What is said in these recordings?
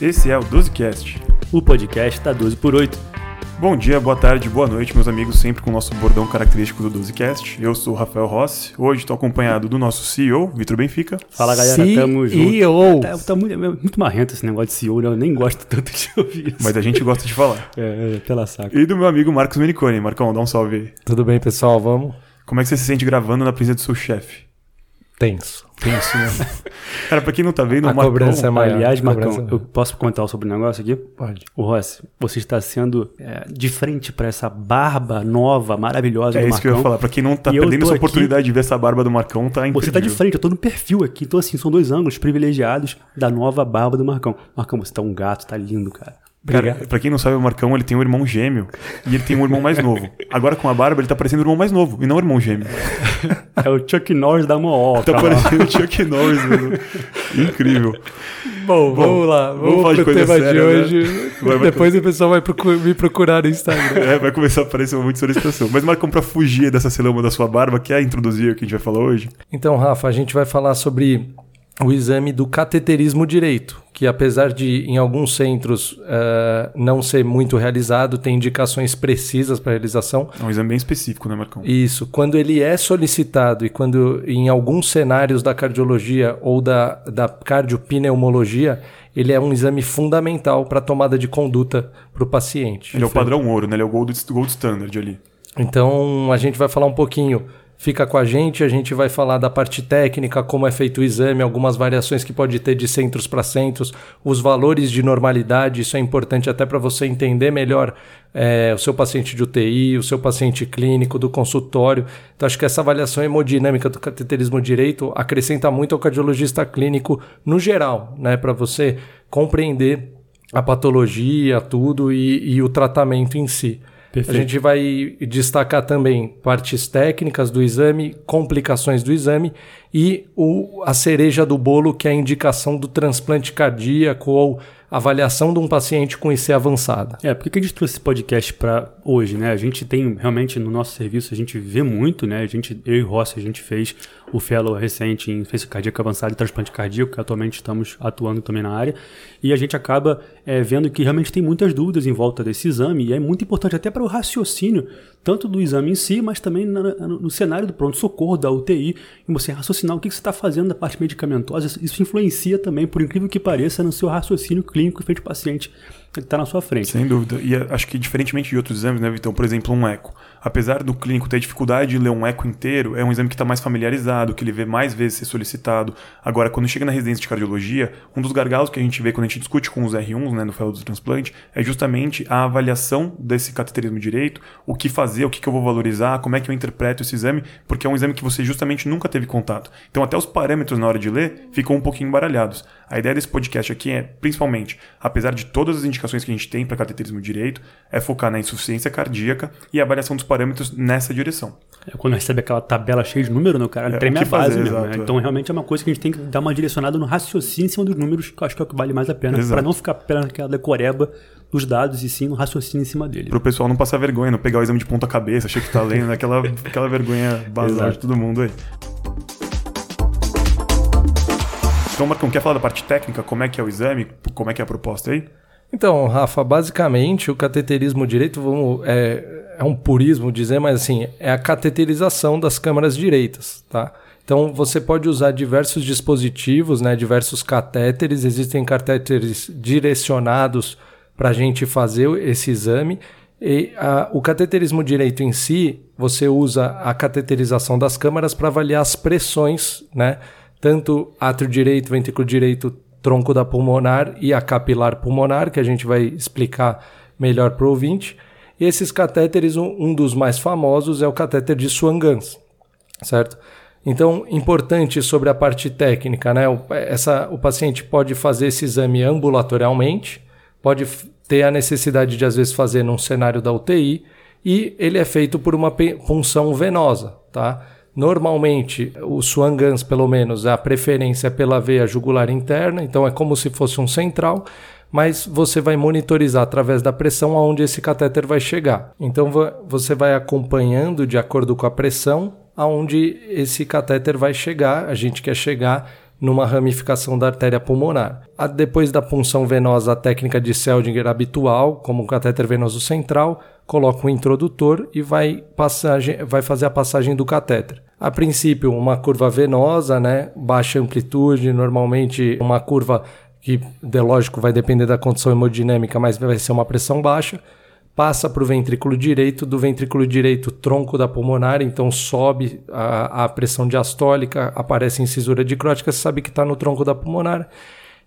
Esse é o 12Cast, o podcast da 12 por 8. Bom dia, boa tarde, boa noite, meus amigos, sempre com o nosso bordão característico do 12Cast. Eu sou o Rafael Rossi, hoje estou acompanhado do nosso CEO, Vitor Benfica. Fala galera, CEO. tamo junto. Tá, tá muito, é muito marrento esse negócio de CEO, né? eu nem gosto tanto de ouvir isso. Mas a gente gosta de falar. É, é, pela saca. E do meu amigo Marcos Meniconi. Marcão, dá um salve aí. Tudo bem, pessoal? Vamos? Como é que você se sente gravando na presença do seu chefe? Tenso. Tenso, né? Cara, pra quem não tá vendo, A o Marcão... cobrança é maior. Aliás, Marcão, eu posso comentar sobre o negócio aqui? Pode. O Rossi, você está sendo é, de frente pra essa barba nova, maravilhosa É do isso que eu ia Marcão. falar. Pra quem não tá E perdendo essa aqui- oportunidade de ver essa barba do Marcão, tá Você tá de frente, eu tô no perfil aqui. Então, assim, são dois ângulos privilegiados da nova barba do Marcão. Marcão, você tá um gato, tá lindo, cara. Cara, pra quem não sabe, o Marcão ele tem um irmão gêmeo e ele tem um irmão mais novo. Agora com a barba ele tá parecendo o irmão mais novo e não o irmão gêmeo. É o Chuck Norris da Mooca. Tá parecendo o Chuck Norris. mano. Incrível. Bom, vamos lá. vamos Vamos, falar de pro coisa tema séria, de né? hoje. Vai, vai. Depois o pessoal vai procu- me procurar no Instagram. É, vai começar a aparecer muito solicitação. Mas Marcão, pra fugir dessa celama da sua barba, quer introduzir o que a gente vai falar hoje? Então, Rafa, a gente vai falar sobre o exame do cateterismo direito, que apesar de em alguns centros eh, não ser muito realizado, tem indicações precisas para realização. É um exame bem específico, né, Marcão? Isso, quando ele é solicitado e quando em alguns cenários da cardiologia ou da, da cardiopneumologia, ele é um exame fundamental para a tomada de conduta para o paciente. Ele é o padrão ouro, né? Ele é o gold, gold standard ali. Então a gente vai falar um pouquinho. Fica com a gente, a gente vai falar da parte técnica, como é feito o exame, algumas variações que pode ter de centros para centros, os valores de normalidade, isso é importante até para você entender melhor é, o seu paciente de UTI, o seu paciente clínico, do consultório. Então acho que essa avaliação hemodinâmica do cateterismo direito acrescenta muito ao cardiologista clínico no geral, né, para você compreender a patologia, tudo e, e o tratamento em si. Perfeito. A gente vai destacar também partes técnicas do exame, complicações do exame e o, a cereja do bolo, que é a indicação do transplante cardíaco ou avaliação de um paciente com IC avançada. É, por que a gente trouxe esse podcast para hoje, né? A gente tem realmente no nosso serviço, a gente vê muito, né? A gente, eu e Rossi, a gente fez o fellow recente em insuficiência cardíaca avançada e transplante cardíaco, que atualmente estamos atuando também na área, e a gente acaba é, vendo que realmente tem muitas dúvidas em volta desse exame, e é muito importante até para o raciocínio, tanto do exame em si, mas também na- no cenário do pronto-socorro, da UTI, e você raciocinar o que que você está fazendo da parte medicamentosa, isso- isso influencia também, por incrível que pareça, no seu raciocínio clínico frente ao paciente que está na sua frente. Sem dúvida. E eh, acho que diferentemente de outros exames, né, Vitão? Por exemplo, um eco. Apesar do clínico ter dificuldade de ler um eco inteiro, é um exame que está mais familiarizado, que ele vê mais vezes ser solicitado. Agora, quando chega na residência de cardiologia, um dos gargalos que a gente vê quando a gente discute com os R1s, né, no fellow do transplante, é justamente a avaliação desse cateterismo direito, o que fazer, o que, que eu vou valorizar, como é que eu interpreto esse exame, porque é um exame que você justamente nunca teve contato. Então, até os parâmetros na hora de ler ficam um pouquinho embaralhados. A ideia desse podcast aqui é, principalmente, apesar de todas as indicações que a gente tem para cateterismo direito, é focar na insuficiência cardíaca e a avaliação dos parâmetros nessa direção. É quando recebe aquela tabela cheia de número, né, cara? É, treme a base fazer, mesmo, exato, né? é. Então, realmente é uma coisa que a gente tem que dar uma direcionada no raciocínio em cima dos números, que eu acho que é o que vale mais a pena, para não ficar apenas naquela decoreba dos dados e sim no raciocínio em cima dele. Para o pessoal não passar vergonha, não pegar o exame de ponta cabeça, achar que tá lendo, né? aquela, aquela vergonha bazar Exato. de todo mundo aí. Então, Marcão, quer falar da parte técnica? Como é que é o exame? Como é que é a proposta aí? Então, Rafa, basicamente o cateterismo direito, vamos, é, é um purismo dizer, mas assim, é a cateterização das câmaras direitas, tá? Então você pode usar diversos dispositivos, né, diversos catéteres, existem catéteres direcionados para a gente fazer esse exame. E a- o cateterismo direito em si, você usa a cateterização das câmaras para avaliar as pressões, né? Tanto átrio direito, ventrículo direito, tronco da pulmonar e a capilar pulmonar, que a gente vai explicar melhor para o ouvinte. E esses catéteres, um, um dos mais famosos é o catéter de Swan-Ganz, certo? Então, importante sobre a parte técnica, né? O, essa, o paciente pode fazer esse exame ambulatorialmente, pode ter a necessidade de, às vezes, fazer num cenário da UTI, e ele é feito por uma punção venosa, tá? Normalmente, o Swan-Ganz, pelo menos, a preferência é pela veia jugular interna, então é como se fosse um central, mas você vai monitorizar através da pressão aonde esse catéter vai chegar. Então você vai acompanhando de acordo com a pressão aonde esse catéter vai chegar. A gente quer chegar numa ramificação da artéria pulmonar. Depois da punção venosa, a técnica de Seldinger habitual, como um catéter venoso central, coloca o introdutor e vai, passagem, vai fazer a passagem do catéter. A princípio, uma curva venosa, né, baixa amplitude, normalmente uma curva que, de lógico, vai depender da condição hemodinâmica, mas vai ser uma pressão baixa. Passa para o ventrículo direito, do ventrículo direito, tronco da pulmonar, então sobe a, a pressão diastólica, aparece incisura dicrótica, você sabe que está no tronco da pulmonar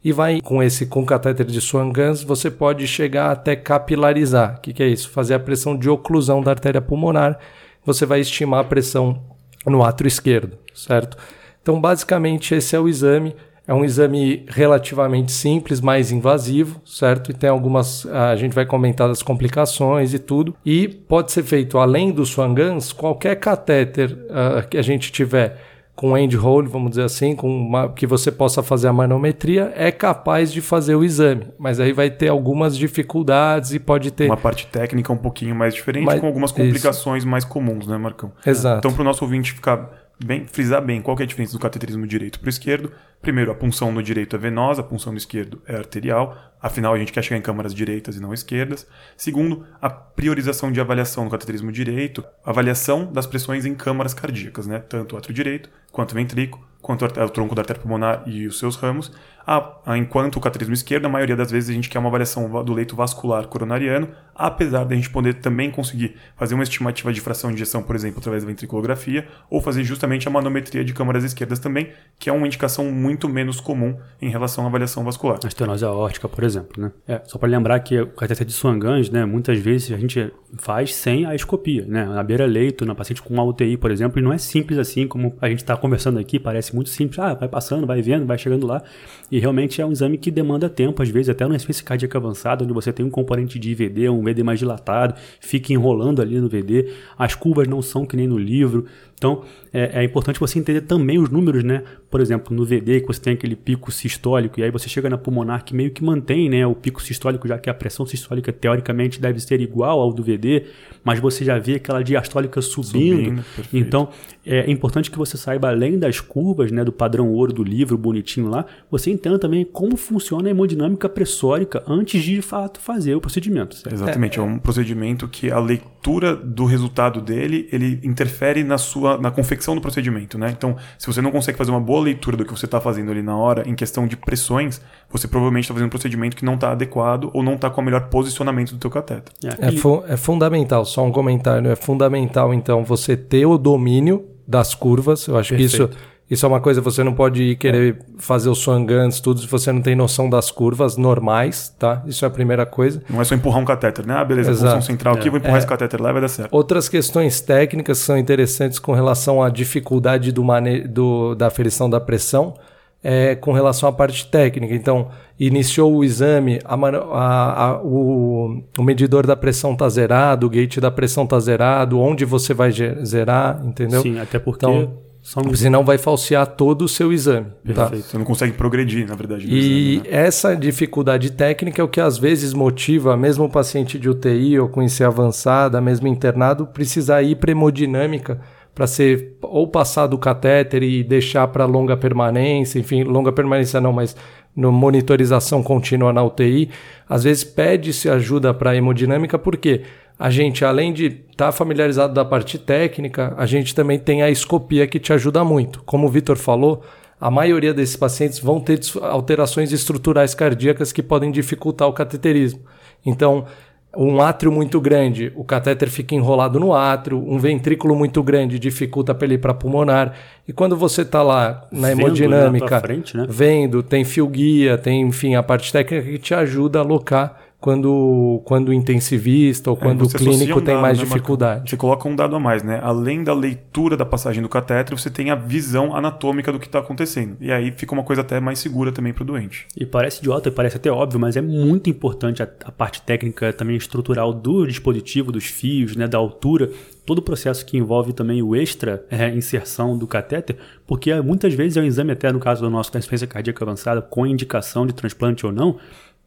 e vai com esse com catéter de Swan-Ganz, você pode chegar até capilarizar. O que, que é isso? Fazer a pressão de oclusão da artéria pulmonar. Você vai estimar a pressão no átrio esquerdo, certo? Então, basicamente, esse é o exame. É um exame relativamente simples, mais invasivo, certo? E tem algumas. A gente vai comentar das complicações e tudo. E pode ser feito, além do Swan-Ganz, qualquer catéter uh, que a gente tiver com end hole, vamos dizer assim, com uma, que você possa fazer a manometria, é capaz de fazer o exame. Mas aí vai ter algumas dificuldades e pode ter. Uma parte técnica um pouquinho mais diferente, mas, com algumas complicações isso. mais comuns, né, Marcão? Exato. Então, para o nosso ouvinte ficar bem, frisar bem qual é a diferença do cateterismo direito para o esquerdo. Primeiro, a punção no direito é venosa, a punção no esquerdo é arterial. Afinal, a gente quer chegar em câmaras direitas e não esquerdas. Segundo, a priorização de avaliação no cateterismo direito, avaliação das pressões em câmaras cardíacas, né? Tanto o átrio direito quanto o ventrículo, quanto o tronco da artéria pulmonar e os seus ramos. A, enquanto o cateterismo esquerdo, a maioria das vezes a gente quer uma avaliação do leito vascular coronariano, apesar de a gente poder também conseguir fazer uma estimativa de fração de injeção, por exemplo, através da ventriculografia, ou fazer justamente a manometria de câmaras esquerdas também, que é uma indicação muito menos comum em relação à avaliação vascular. A estenose aórtica, por exemplo, né? É, só para lembrar que o cateter de Swan-Ganz, né, muitas vezes a gente faz sem a escopia, né? Na beira-leito, na paciente com uma UTI, por exemplo, e não é simples assim como a gente está conversando aqui, parece muito simples. Ah, vai passando, vai vendo, vai chegando lá. E realmente é um exame que demanda tempo, às vezes, até numa insuficiência cardíaca avançada, onde você tem um componente de IVD, um VD mais dilatado, fica enrolando ali no VD, as curvas não são que nem no livro. Então, é, é, importante você entender também os números, né? Por exemplo, no VD, que você tem aquele pico sistólico, e aí você chega na pulmonar que meio que mantém né, o pico sistólico, já que a pressão sistólica teoricamente deve ser igual ao do VD, mas você já vê aquela diastólica subindo. subindo então, é importante que você saiba, além das curvas, né, do padrão ouro do livro, bonitinho lá, você entenda também como funciona a hemodinâmica pressórica antes de, de fato, fazer o procedimento. Certo? Exatamente, é, é um procedimento que a leitura do resultado dele, ele interfere na sua na confecção do procedimento, né? Então, se você não consegue fazer uma boa leitura do que você está fazendo ali na hora, em questão de pressões, você provavelmente está fazendo um procedimento que não está adequado ou não está com o melhor posicionamento do teu cateter. É, é, fu é fundamental, só um comentário, é fundamental então você ter o domínio das curvas, eu acho Perfeito. que isso isso é uma coisa, você não pode querer fazer o swangans, tudo, se você não tem noção das curvas normais, tá? Isso é a primeira coisa. Não é só empurrar um catéter, né? Ah, beleza, Exato. função central é. aqui, vou empurrar é. esse catéter lá e vai dar certo. Outras questões técnicas são interessantes com relação à dificuldade do mane do, da aferição da pressão, é, com relação à parte técnica. Então, iniciou o exame, a, a, a, o, o, medidor da pressão está zerado, o gate da pressão está zerado, onde você vai zerar, entendeu? Sim, até porque... Então, só Senão vai falsear todo o seu exame. Tá? Você não consegue progredir, na verdade. E exame, né? essa dificuldade técnica é o que às vezes motiva mesmo o paciente de UTI ou com IC avançada, mesmo internado, precisar ir para hemodinâmica para ser ou passar do catéter e deixar para longa permanência, enfim, longa permanência não, mas no monitorização contínua na UTI. Às vezes pede-se ajuda para hemodinâmica, por quê? Porque a gente, além de estar tá familiarizado da parte técnica, a gente também tem a escopia que te ajuda muito. Como o Vitor falou, a maioria desses pacientes vão ter alterações estruturais cardíacas que podem dificultar o cateterismo. Então, um átrio muito grande, o catéter fica enrolado no átrio, um ventrículo muito grande dificulta para ele ir para pulmonar. E quando você está lá na vendo hemodinâmica, frente, né? vendo, tem fio guia, tem enfim a parte técnica que te ajuda a alocar quando, quando o intensivista ou é, quando é, o clínico um tem mais né, dificuldade. Você coloca um dado a mais, né? Além da leitura da passagem do catéter, você tem a visão anatômica do que está acontecendo. E aí fica uma coisa até mais segura também para o doente. E parece idiota, parece até óbvio, mas é muito importante a, a parte técnica também estrutural do dispositivo, dos fios, né, da altura todo o processo que envolve também o extra é, inserção do catéter, porque muitas vezes é um exame, até no caso do nosso da insuficiência cardíaca avançada, com indicação de transplante ou não,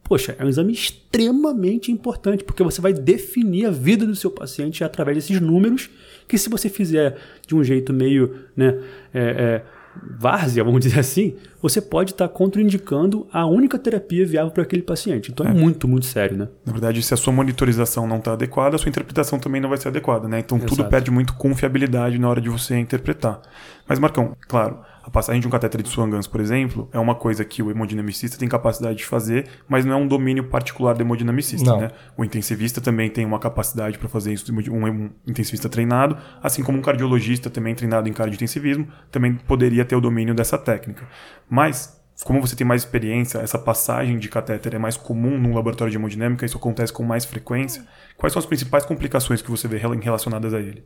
Poxa, é um exame extremamente importante, porque você vai definir a vida do seu paciente através desses números, que se você fizer de um jeito meio, né, é, é, várzea, vamos dizer assim, você pode estar contraindicando a única terapia viável para aquele paciente. Então é. é. muito, muito sério, né? Na verdade, se a sua monitorização não está adequada, a sua interpretação também não vai ser adequada, né? Então Exato. tudo perde muito confiabilidade na hora de você interpretar. Mas, Marcão, claro, a passagem de um catéter de Swan-Ganz, por exemplo, é uma coisa que o hemodinamicista tem capacidade de fazer, mas não é um domínio particular do hemodinamicista. Né? O intensivista também tem uma capacidade para fazer isso, um intensivista treinado, assim como um cardiologista também treinado em cardiointensivismo também poderia ter o domínio dessa técnica. Mas como você tem mais experiência, essa passagem de catéter é mais comum num laboratório de hemodinâmica, isso acontece com mais frequência. Quais são as principais complicações que você vê relacionadas a ele?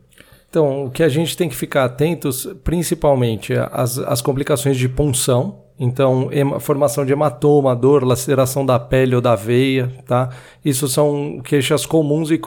Então, o que a gente tem que ficar atentos, principalmente, as, as complicações de punção. Então, formação de hematoma, dor, laceração da pele ou da veia, tá? Isso são queixas comuns e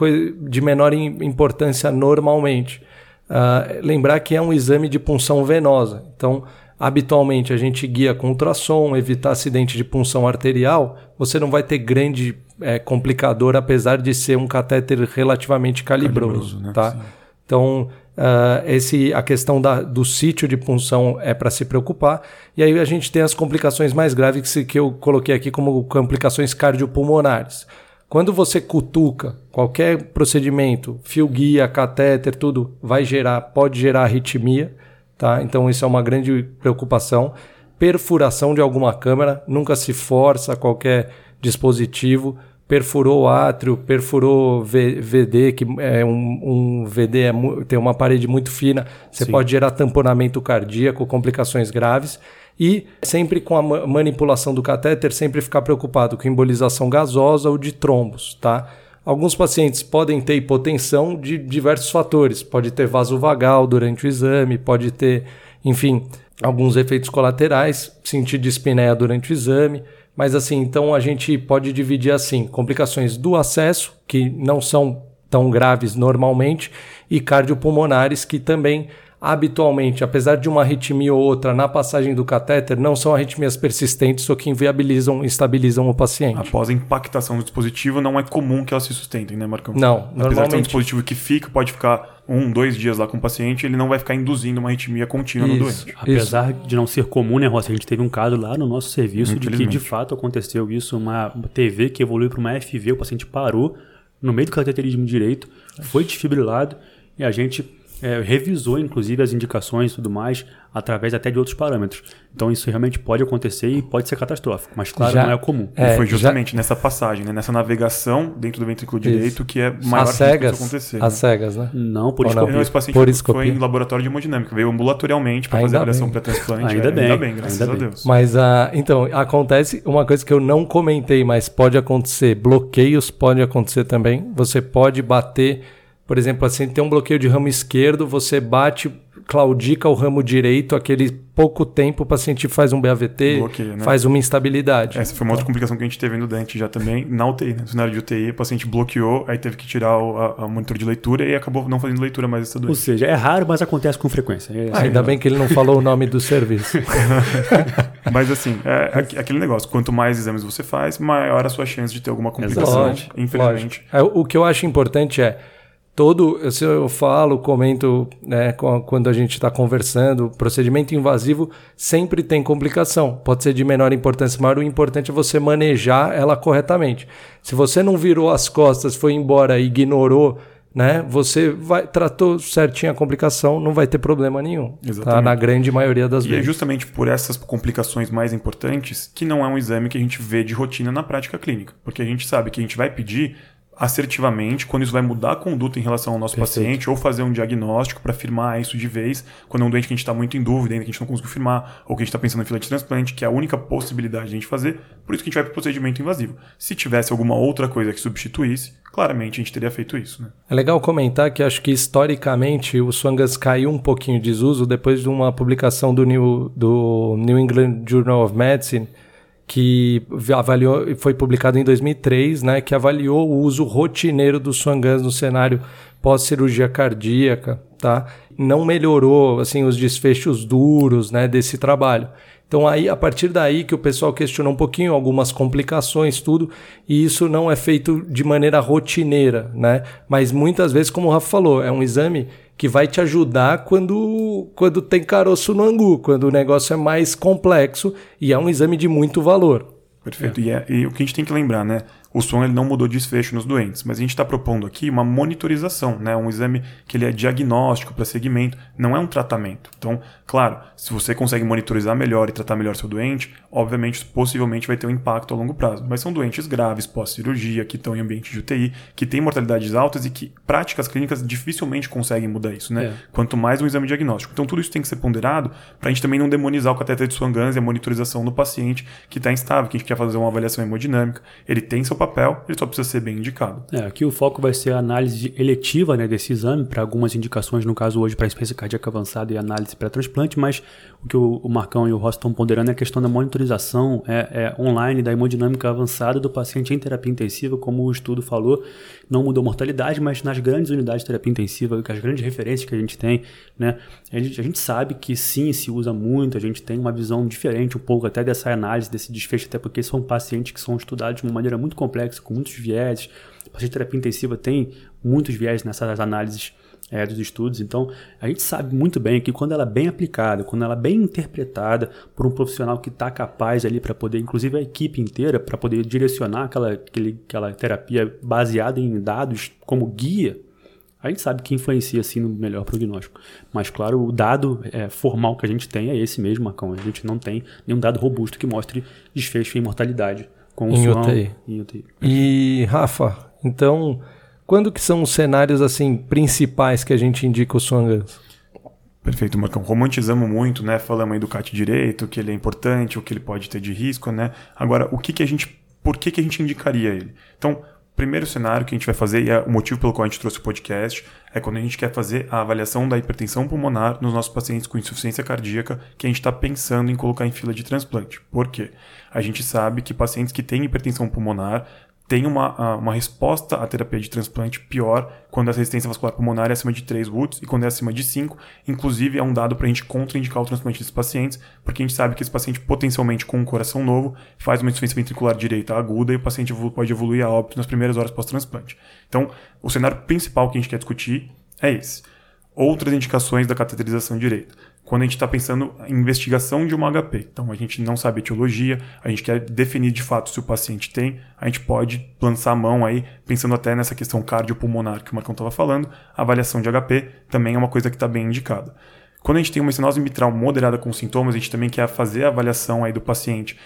de menor importância normalmente. Uh, lembrar que é um exame de punção venosa. Então, habitualmente a gente guia com ultrassom, evitar acidente de punção arterial. Você não vai ter grande é, complicador, apesar de ser um catéter relativamente calibroso, calibroso né? tá? Sim. Então, uh, esse, a questão da, do sítio de punção é para se preocupar. E aí a gente tem as complicações mais graves que, eu coloquei aqui como complicações cardiopulmonares. Quando você cutuca qualquer procedimento, fio guia, catéter, tudo, vai gerar, pode gerar arritmia, tá? Então isso é uma grande preocupação. Perfuração de alguma câmara, nunca se força qualquer dispositivo perfurou o átrio, perfurou VD, que é um, um VD é, tem uma parede muito fina, você Sim. pode gerar tamponamento cardíaco, complicações graves. E sempre com a manipulação do catéter, sempre ficar preocupado com embolização gasosa ou de trombos, tá? Alguns pacientes podem ter hipotensão de diversos fatores. Pode ter vaso vagal durante o exame, pode ter, enfim, alguns efeitos colaterais, sentir dispneia durante o exame. Mas assim, então a gente pode dividir assim: complicações do acesso, que não são tão graves normalmente, e cardiopulmonares, que também habitualmente, apesar de uma arritmia ou outra na passagem do catéter, não são arritmias persistentes ou que inviabilizam, estabilizam o paciente. Após a impactação do dispositivo, não é comum que elas se sustentem, né, Marcão? Não, apesar normalmente... de ter um dispositivo que fica, pode ficar um, dois dias lá com o paciente, ele não vai ficar induzindo uma arritmia contínua isso, no doente. Apesar isso. de não ser comum, né, Rossi? A gente teve um caso lá no nosso serviço de que de fato aconteceu isso, uma TV que evoluiu para uma FV, o paciente parou no meio do cateterismo direito, foi desfibrilado e a gente é, revisou, inclusive, as indicações e tudo mais, através até de outros parâmetros. Então, isso realmente pode acontecer e pode ser catastrófico, mas, claro, já, não é comum. É, e foi justamente já... nessa passagem, né, nessa navegação dentro do ventrículo isso. direito que é maior as cegas, isso acontecer. As né? cegas, né? Não, por escopia. Não, esse paciente por foi em laboratório de hemodinâmica, veio ambulatorialmente para fazer a avaliação pré-transplante. Ainda, é, bem, ainda bem, graças ainda a Deus. Bem. Mas, uh, então, acontece uma coisa que eu não comentei, mas pode acontecer, bloqueios pode acontecer também. Você pode bater por exemplo, assim, tem um bloqueio de ramo esquerdo, você bate, claudica o ramo direito, aquele pouco tempo o paciente faz um BAVT, bloqueio, né? faz uma instabilidade. Essa foi uma outra complicação que a gente teve no dente já também, na UTI, né? no cenário de UTI, o paciente bloqueou, aí teve que tirar o a, a monitor de leitura e acabou não fazendo leitura mais essa doença. Ou seja, é raro, mas acontece com frequência. É, ah, ainda bem que ele não falou o nome do serviço. mas assim, é aquele negócio, quanto mais exames você faz, maior a sua chance de ter alguma complicação, lógico, infelizmente. Lógico. É, o que eu acho importante é todo, eu, eu falo, comento, né, quando a gente está conversando, procedimento invasivo sempre tem complicação. Pode ser de menor importância, mas o importante é você manejar ela corretamente. Se você não virou as costas, foi embora e ignorou, né, você vai tratou certinho a complicação, não vai ter problema nenhum. Tá? Na grande maioria das e vezes. E é justamente por essas complicações mais importantes que não é um exame que a gente vê de rotina na prática clínica. Porque a gente sabe que a gente vai pedir assertivamente quando isso vai mudar a conduta em relação ao nosso Perfeito. paciente ou fazer um diagnóstico para afirmar isso de vez quando é um doente que a gente está muito em dúvida, ainda que a gente não conseguiu firmar ou que a gente está pensando em fila de transplante, que é a única possibilidade de a gente fazer, por isso que a gente vai para o procedimento invasivo. Se tivesse alguma outra coisa que substituísse, claramente a gente teria feito isso. Né? É legal comentar que acho que historicamente o Swangas caiu um pouquinho de desuso depois de uma publicação do New, do New England Journal of Medicine que avaliou, foi publicado em 2003, né, que avaliou o uso rotineiro do Swangans no cenário pós-cirurgia cardíaca, tá? Não melhorou assim os desfechos duros, né, desse trabalho. Então aí a partir daí que o pessoal questionou um pouquinho algumas complicações, tudo, e isso não é feito de maneira rotineira, né? Mas muitas vezes, como o Rafa falou, é um exame que vai te ajudar quando, quando tem caroço no angu, quando o negócio é mais complexo e é um exame de muito valor. Perfeito. É. E, é, e, o que a gente tem que lembrar, né? O som ele não mudou desfecho nos doentes, mas a gente está propondo aqui uma monitorização, né? Um exame que ele é diagnóstico para segmento, não é um tratamento. Então, claro, se você consegue monitorizar melhor e tratar melhor seu doente, obviamente, possivelmente vai ter um impacto a longo prazo. Mas são doentes graves, pós-cirurgia, que estão em ambiente de UTI, que têm mortalidades altas e que práticas clínicas dificilmente conseguem mudar isso, né? É. Quanto mais um exame diagnóstico. Então, tudo isso tem que ser ponderado para a gente também não demonizar o cateter de Swan-Ganz e a monitorização do paciente que está instável, que a gente quer fazer uma avaliação hemodinâmica. Ele tem seu papel, ele só precisa ser bem indicado. É, aqui o foco vai ser a análise eletiva né, desse exame, para algumas indicações, no caso hoje para insuficiência cardíaca avançada e análise pré-transplante, mas o que o, Marcão e o Ross estão ponderando é a questão da monitorização é, é, online da hemodinâmica avançada do paciente em terapia intensiva, como o estudo falou, não mudou a mortalidade, mas nas grandes unidades de terapia intensiva, as grandes referências que a gente tem, né, a gente, a gente sabe que sim, se usa muito, a gente tem uma visão diferente um pouco até dessa análise, desse desfecho, até porque são pacientes que são estudados de uma maneira muito complexa, com muitos viéses. O paciente de terapia intensiva tem muitos viés nessas análises é, dos estudos. Então, a gente sabe muito bem que quando ela é bem aplicada, quando ela é bem interpretada por um profissional que está capaz ali para poder, inclusive a equipe inteira, para poder direcionar aquela, aquele, aquela terapia baseada em dados como guia, a gente sabe que influencia sim no melhor prognóstico. Mas, claro, o dado é, formal que a gente tem é esse mesmo, Macão. A gente não tem nenhum dado robusto que mostre desfecho em mortalidade com em o UTI. Em UTI. E, Rafa, então, quando que são os cenários assim principais que a gente indica o Swangans? Perfeito, Marcão. Romantizamos muito, né? Falamos aí do CAT direito, que ele é importante, o que ele pode ter de risco, né? Agora, o que que a gente, por que que a gente indicaria ele? Então, primeiro cenário que a gente vai fazer, e é o motivo pelo qual a gente trouxe o podcast, é quando a gente quer fazer a avaliação da hipertensão pulmonar nos nossos pacientes com insuficiência cardíaca que a gente está pensando em colocar em fila de transplante. Por quê? A gente sabe que pacientes que têm hipertensão pulmonar tem uma, uma resposta à terapia de transplante pior quando a resistência vascular pulmonar é acima de 3 Woods e quando é acima de 5. Inclusive, é um dado para a gente contraindicar o transplante desses pacientes, porque a gente sabe que esse paciente, potencialmente com um coração novo, faz uma insuficiência ventricular direita aguda e o paciente pode evoluir a óbito nas primeiras horas pós-transplante. Então, o cenário principal que a gente quer discutir é esse. Outras indicações da cateterização direita quando a gente está pensando em investigação de uma HP. Então a gente não sabe a etiologia, a gente quer definir de fato se o paciente tem, a gente pode lançar a mão aí, pensando até nessa questão cardiopulmonar que o Marcão estava falando, a avaliação de HP também é uma coisa que está bem indicada. Quando a gente tem uma estenose mitral moderada com sintomas, a gente também quer fazer a avaliação aí do paciente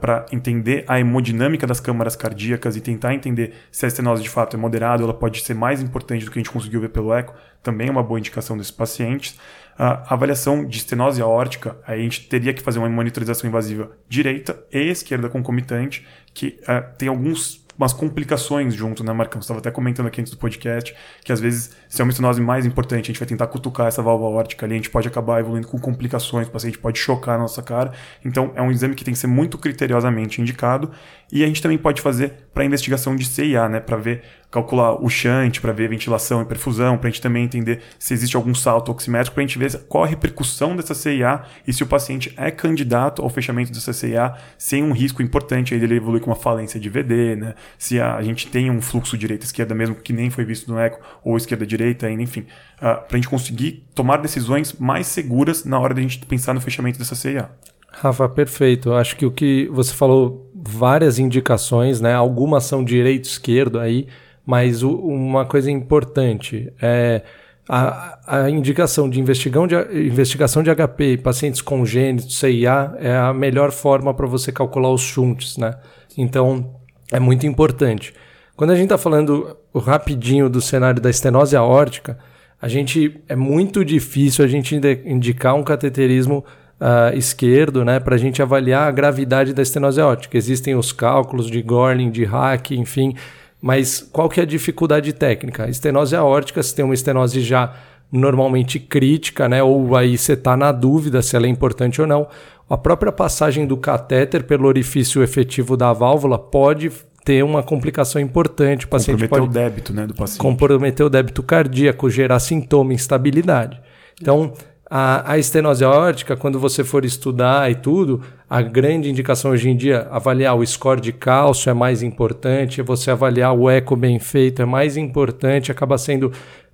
para entender a hemodinâmica das câmaras cardíacas e tentar entender se a estenose de fato é moderada, ela pode ser mais importante do que a gente conseguiu ver pelo eco, também é uma boa indicação desses pacientes. A avaliação de estenose aórtica, a gente teria que fazer uma monitorização invasiva direita e esquerda concomitante, que uh, tem alguns umas complicações junto, né, Marcão? Você estava até comentando aqui antes do podcast que às vezes, se é uma estenose mais importante, a gente vai tentar cutucar essa válvula órtica ali, a gente pode acabar evoluindo com complicações, o paciente pode chocar a nossa cara. Então, é um exame que tem que ser muito criteriosamente indicado e a gente também pode fazer para investigação de CIA, né, para ver calcular o shunt, para ver ventilação e perfusão, para a gente também entender se existe algum salto oximétrico, para a gente ver qual a repercussão dessa CIA e se o paciente é candidato ao fechamento dessa CIA sem um risco importante aí dele evoluir com uma falência de VD, né? Se a, gente tem um fluxo direita-esquerda mesmo que nem foi visto no eco, ou esquerda-direita ainda, enfim, uh, ah, para a gente conseguir tomar decisões mais seguras na hora da gente pensar no fechamento dessa CIA. Rafa, perfeito. Acho que o que você falou, várias indicações, né? Algumas são direito-esquerdo aí, mas o, uma coisa importante é a, a indicação de, investigação de investigação de HP pacientes congênitos, CIA, é a melhor forma para você calcular os shunts, né? Então, é muito importante. Quando a gente está falando rapidinho do cenário da estenose aórtica, a gente é muito difícil a gente indicar um cateterismo uh, esquerdo, né, para a gente avaliar a gravidade da estenose aórtica. Existem os cálculos de Gorlin, de Hack, enfim, mas qual que é a dificuldade técnica? A estenose aórtica, se tem uma estenose já normalmente crítica, né, ou aí você está na dúvida se ela é importante ou não, a própria passagem do catéter pelo orifício efetivo da válvula pode ter uma complicação importante. O paciente comprometer pode o débito né, do paciente. Comprometer o débito cardíaco, gerar sintoma, instabilidade. Então, a, a estenose aórtica, quando você for estudar e tudo, a grande indicação hoje em dia, avaliar o score de cálcio é mais importante, você avaliar o eco bem feito é mais importante, acaba sendo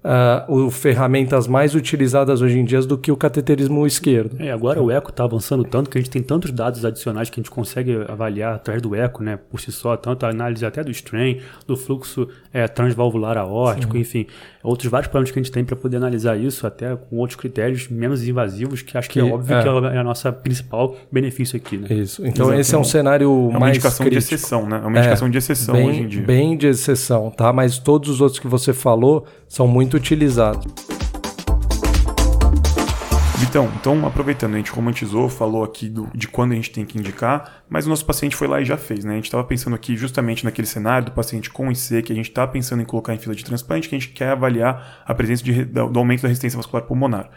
uh, ferramentas mais utilizadas hoje em dia do que o cateterismo esquerdo. É, agora o eco está avançando tanto que a gente tem tantos dados adicionais que a gente consegue avaliar através do eco, né, por si só, tanto a análise até do strain, do fluxo é, transvalvular aórtico, Sim. enfim, outros vários parâmetros que a gente tem para poder analisar isso, até com outros critérios menos invasivos, que acho que, é que é óbvio é. que é a nossa principal benefício aqui. Né? Isso. Então Exato. esse é um cenário é uma mais indicação crítico. de exceção, né? É uma indicação de exceção bem, hoje em dia. Bem de exceção, tá? Mas todos os outros que você falou são muito utilizados. Vitão, então aproveitando, a gente romantizou, falou aqui do, de quando a gente tem que indicar, mas o nosso paciente foi lá e já fez, né? A gente estava pensando aqui justamente naquele cenário do paciente com IC que a gente está pensando em colocar em fila de transplante, que a gente quer avaliar a presença de, do aumento da resistência vascular pulmonar.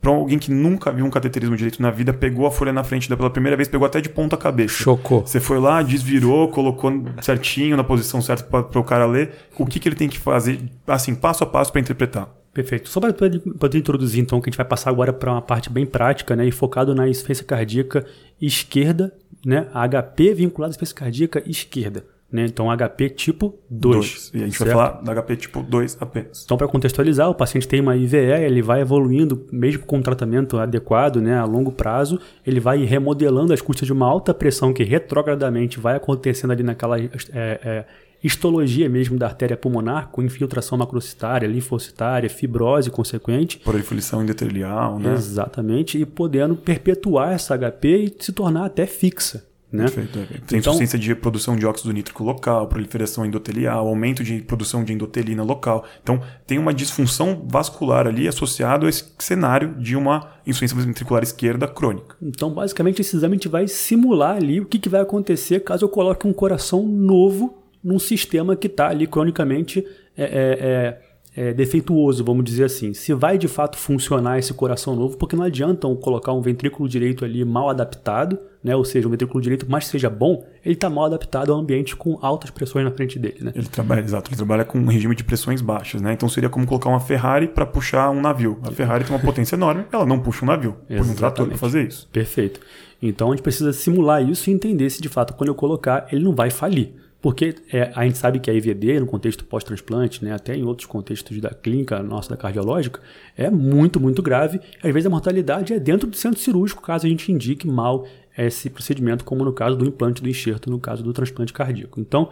Para alguém que nunca viu um cateterismo direito na vida, pegou a folha na frente pela primeira vez, pegou até de ponta cabeça. Chocou. Você foi lá, desvirou, colocou certinho na posição certa para o cara ler. O que, que ele tem que fazer, assim, passo a passo para interpretar? Perfeito. Só para poder introduzir, então, que a gente vai passar agora para uma parte bem prática, né, e focado na insuficiência cardíaca esquerda, né, HP vinculada à insuficiência cardíaca esquerda. Né? Então, HP tipo 2. E a gente certo? vai falar da HP tipo 2 apenas. Então, para contextualizar, o paciente tem uma IVE, ele vai evoluindo, mesmo com um tratamento adequado, né, a longo prazo, ele vai remodelando as custas de uma alta pressão que retrogradamente vai acontecendo ali naquela é, é, histologia mesmo da artéria pulmonar, com infiltração macrocitária, linfocitária, fibrose consequente. Proliferação endotelial, né? Exatamente, e podendo perpetuar essa HP e se tornar até fixa. Né? Perfeito. É. Tem então, insuficiência de produção de óxido nítrico local, proliferação endotelial, aumento de produção de endotelina local. Então, tem uma disfunção vascular ali associado a esse cenário de uma insuficiência ventricular esquerda crônica. Então, basicamente, esse exame a gente vai simular ali o que, que vai acontecer caso eu coloque um coração novo num sistema que está ali cronicamente é, é, é defeituoso, vamos dizer assim. Se vai de fato funcionar esse coração novo, porque não adianta colocar um ventrículo direito ali mal adaptado, né? ou seja, um ventrículo direito, mais seja bom, ele está mal adaptado ao ambiente com altas pressões na frente dele. Né? Ele trabalha, exato, ele trabalha com um regime de pressões baixas, né? Então seria como colocar uma Ferrari para puxar um navio. A Ferrari tem uma potência enorme, ela não puxa um navio, põe um trator para fazer isso. Perfeito. Então a gente precisa simular isso e entender se de fato quando eu colocar ele não vai falir. Porque é, a gente sabe que a IVD, no contexto pós-transplante, né, até em outros contextos da clínica nossa, da cardiológica, é muito, muito grave. Às vezes a mortalidade é dentro do centro cirúrgico, caso a gente indique mal esse procedimento, como no caso do implante do enxerto, no caso do transplante cardíaco. Então,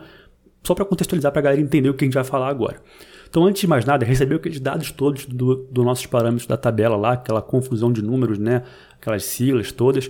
só para contextualizar para a galera entender o que a gente vai falar agora. Então, antes de mais nada, recebeu aqueles dados todos dos do nossos parâmetros da tabela lá, aquela confusão de números, né, aquelas siglas todas.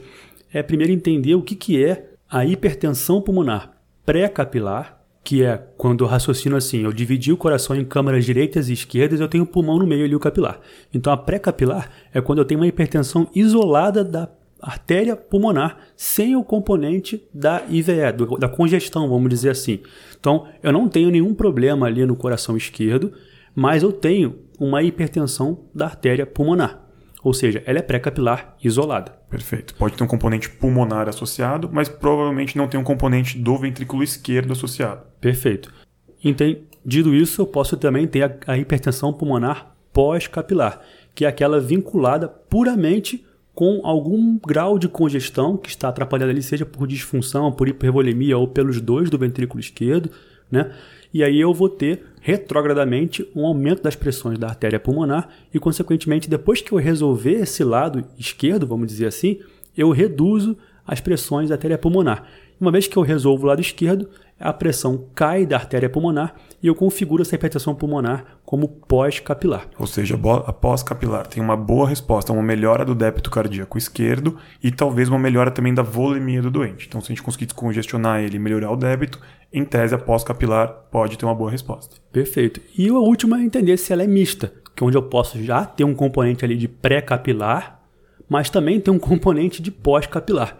É primeiro entender o que, que é a hipertensão pulmonar pré-capilar, que é quando eu raciocino assim, eu dividi o coração em câmaras direitas e esquerdas, eu tenho o pulmão no meio ali, o capilar. Então a pré-capilar é quando eu tenho uma hipertensão isolada da artéria pulmonar, sem o componente da IVE, do, da congestão, vamos dizer assim. Então eu não tenho nenhum problema ali no coração esquerdo, mas eu tenho uma hipertensão da artéria pulmonar. Ou seja, ela é pré-capilar isolada. Perfeito. Pode ter um componente pulmonar associado, mas provavelmente não tem um componente do ventrículo esquerdo associado. Perfeito. Entendido isso, eu posso também ter a, a hipertensão pulmonar pós-capilar, que é aquela vinculada puramente com algum grau de congestão que está atrapalhada ali, seja por disfunção, por hipervolemia ou pelos dois do ventrículo esquerdo, né? E aí eu vou ter retrogradamente um aumento das pressões da artéria pulmonar e, consequentemente, depois que eu resolver esse lado esquerdo, vamos dizer assim, eu reduzo as pressões da artéria pulmonar. Uma vez que eu resolvo o lado esquerdo, a pressão cai da artéria pulmonar e eu configuro essa hipertensão pulmonar como pós-capilar. Ou seja, após capilar tem uma boa resposta, uma melhora do débito cardíaco esquerdo e talvez uma melhora também da volemia do doente. Então, se a gente conseguir descongestionar ele e melhorar o débito, em tese, após capilar pode ter uma boa resposta. Perfeito. E a última é entender se ela é mista, que é onde eu posso já ter um componente ali de pré-capilar, mas também ter um componente de pós-capilar.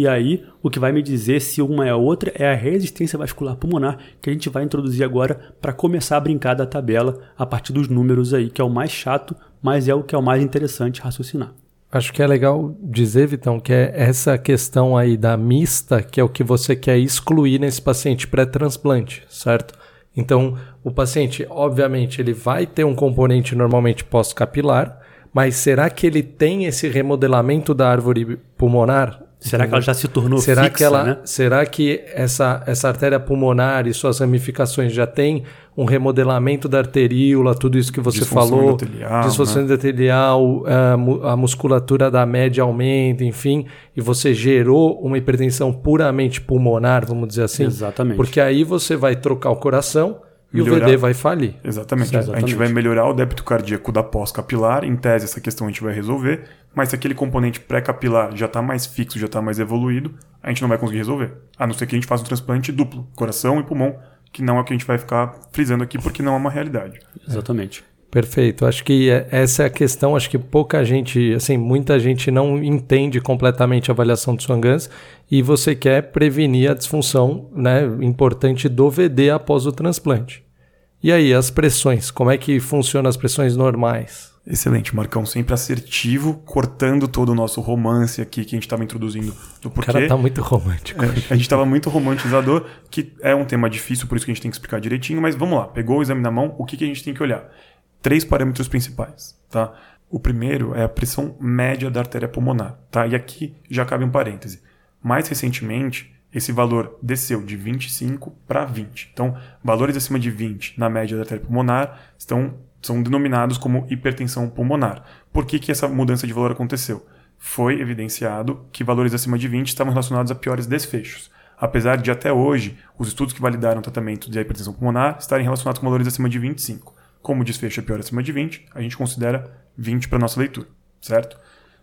E aí, o que vai me dizer se uma é a outra é a resistência vascular pulmonar, que a gente vai introduzir agora para começar a brincar da tabela a partir dos números aí, que é o mais chato, mas é o que é o mais interessante raciocinar. Acho que é legal dizer, Vitão, que é essa questão aí da mista, que é o que você quer excluir nesse paciente pré-transplante, certo? Então, o paciente, obviamente, ele vai ter um componente normalmente pós-capilar, mas será que ele tem esse remodelamento da árvore pulmonar Será que ela já se tornou será fixa, que ela, né? Será que essa, essa artéria pulmonar e suas ramificações já tem um remodelamento da arteríola, tudo isso que você Disfunção falou, endotelial, disfunção endotelial, a, mu- a musculatura da média aumenta, enfim, e você gerou uma hipertensão puramente pulmonar, vamos dizer assim? Exatamente. Porque aí você vai trocar o coração e o Melhorar. VD vai falir. Exatamente. Certo, A gente exatamente. vai melhorar o débito cardíaco da pós-capilar. Em tese, essa questão a gente vai resolver. Mas se aquele componente pré-capilar já está mais fixo, já está mais evoluído, a gente não vai conseguir resolver. A não ser que a gente faça um transplante duplo, coração e pulmão, que não é o que a gente vai ficar frisando aqui, porque não é uma realidade. Exatamente. Perfeito. Acho que é- essa é a questão. Acho que pouca gente, assim, muita gente não entende completamente a avaliação do Swan-Ganz e você quer prevenir a disfunção, né, importante do VD após o transplante. E aí, as pressões? Como é que funcionam as pressões normais? Excelente, Marcão. Sempre assertivo, cortando todo o nosso romance aqui que a gente estava introduzindo do O porquê. cara tá muito romântico. É, a gente estava muito romantizador, que é um tema difícil, por isso que a gente tem que explicar direitinho, mas vamos lá, pegou o exame na mão, o que, que a gente tem que olhar? Três parâmetros principais, tá? O primeiro é a pressão média da artéria pulmonar, tá? E aqui já cabe um parêntese. Mais recentemente, esse valor desceu de 25 para 20. Então, valores acima de 20 na média da artéria pulmonar estão, são denominados como hipertensão pulmonar. Por que, que essa mudança de valor aconteceu? Foi evidenciado que valores acima de 20 estavam relacionados a piores desfechos. Apesar de até hoje os estudos que validaram o tratamento de hipertensão pulmonar estarem relacionados com valores acima de 25. Como o desfecho é pior acima de 20, a gente considera 20 para nossa leitura, certo?